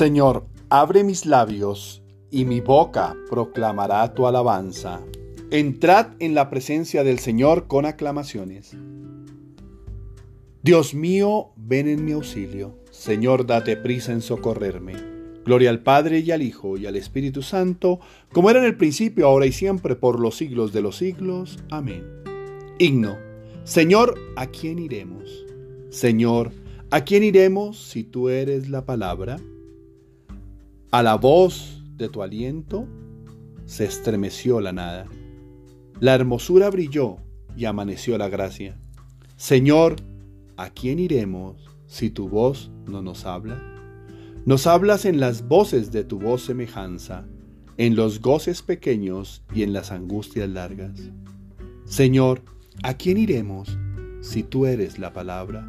Señor, abre mis labios y mi boca proclamará tu alabanza. Entrad en la presencia del Señor con aclamaciones. Dios mío, ven en mi auxilio. Señor, date prisa en socorrerme. Gloria al Padre y al Hijo y al Espíritu Santo, como era en el principio, ahora y siempre, por los siglos de los siglos. Amén. Himno. Señor, ¿a quién iremos? Señor, ¿a quién iremos si tú eres la palabra? A la voz de tu aliento se estremeció la nada. La hermosura brilló y amaneció la gracia. Señor, ¿a quién iremos si tu voz no nos habla? Nos hablas en las voces de tu voz semejanza, en los goces pequeños y en las angustias largas. Señor, ¿a quién iremos si tú eres la palabra?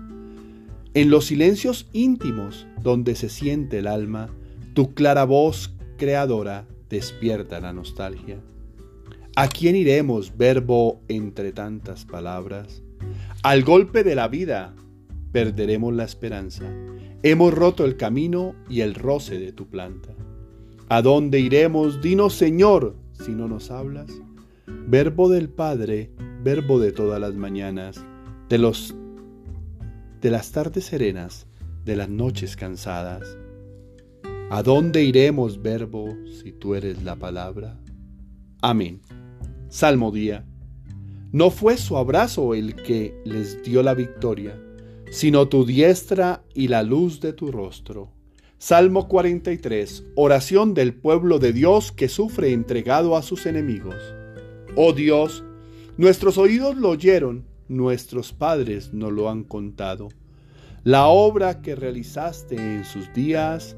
En los silencios íntimos donde se siente el alma, tu clara voz creadora despierta la nostalgia. ¿A quién iremos, verbo entre tantas palabras? Al golpe de la vida perderemos la esperanza. Hemos roto el camino y el roce de tu planta. ¿A dónde iremos? Dinos, Señor, si no nos hablas. Verbo del Padre, verbo de todas las mañanas, de los de las tardes serenas, de las noches cansadas. ¿A dónde iremos, verbo, si tú eres la palabra? Amén. Salmo día. No fue su abrazo el que les dio la victoria, sino tu diestra y la luz de tu rostro. Salmo 43. Oración del pueblo de Dios que sufre entregado a sus enemigos. Oh Dios, nuestros oídos lo oyeron, nuestros padres nos lo han contado. La obra que realizaste en sus días,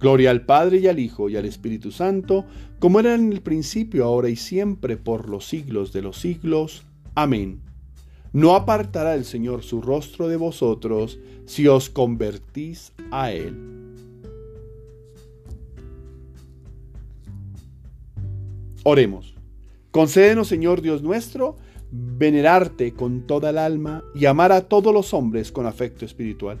Gloria al Padre y al Hijo y al Espíritu Santo, como era en el principio, ahora y siempre, por los siglos de los siglos. Amén. No apartará el Señor su rostro de vosotros si os convertís a Él. Oremos. Concédenos, Señor Dios nuestro, venerarte con toda el alma y amar a todos los hombres con afecto espiritual.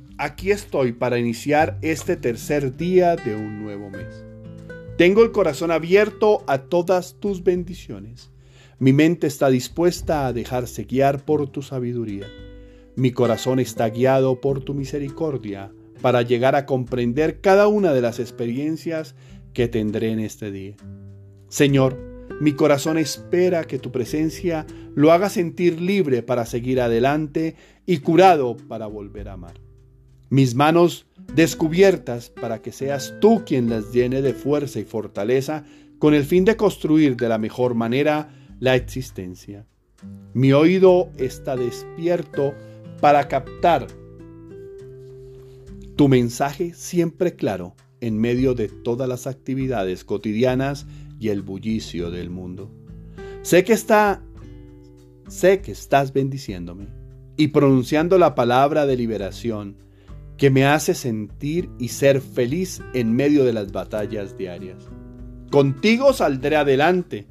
aquí estoy para iniciar este tercer día de un nuevo mes. Tengo el corazón abierto a todas tus bendiciones. Mi mente está dispuesta a dejarse guiar por tu sabiduría. Mi corazón está guiado por tu misericordia para llegar a comprender cada una de las experiencias que tendré en este día. Señor, mi corazón espera que tu presencia lo haga sentir libre para seguir adelante y curado para volver a amar. Mis manos descubiertas para que seas tú quien las llene de fuerza y fortaleza con el fin de construir de la mejor manera la existencia. Mi oído está despierto para captar tu mensaje siempre claro en medio de todas las actividades cotidianas y el bullicio del mundo. Sé que está sé que estás bendiciéndome y pronunciando la palabra de liberación que me hace sentir y ser feliz en medio de las batallas diarias. Contigo saldré adelante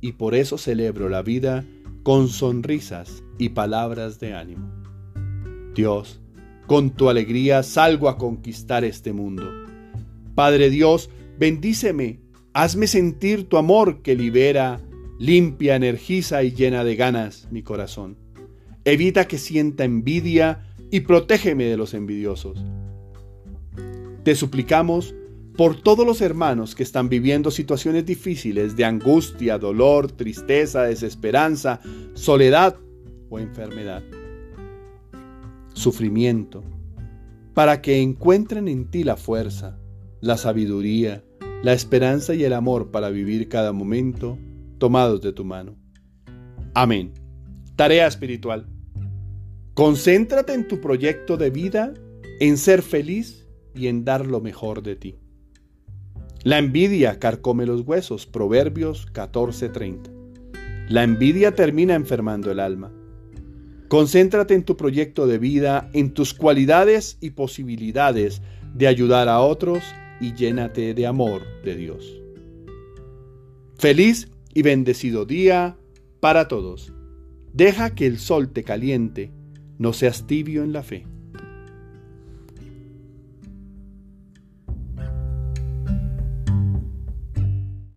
y por eso celebro la vida con sonrisas y palabras de ánimo. Dios, con tu alegría salgo a conquistar este mundo. Padre Dios, bendíceme, hazme sentir tu amor que libera, limpia, energiza y llena de ganas mi corazón. Evita que sienta envidia y protégeme de los envidiosos. Te suplicamos por todos los hermanos que están viviendo situaciones difíciles de angustia, dolor, tristeza, desesperanza, soledad o enfermedad, sufrimiento, para que encuentren en ti la fuerza, la sabiduría, la esperanza y el amor para vivir cada momento tomados de tu mano. Amén. Tarea espiritual. Concéntrate en tu proyecto de vida, en ser feliz y en dar lo mejor de ti. La envidia carcome los huesos. Proverbios 14:30. La envidia termina enfermando el alma. Concéntrate en tu proyecto de vida, en tus cualidades y posibilidades de ayudar a otros y llénate de amor de Dios. Feliz y bendecido día para todos. Deja que el sol te caliente, no seas tibio en la fe.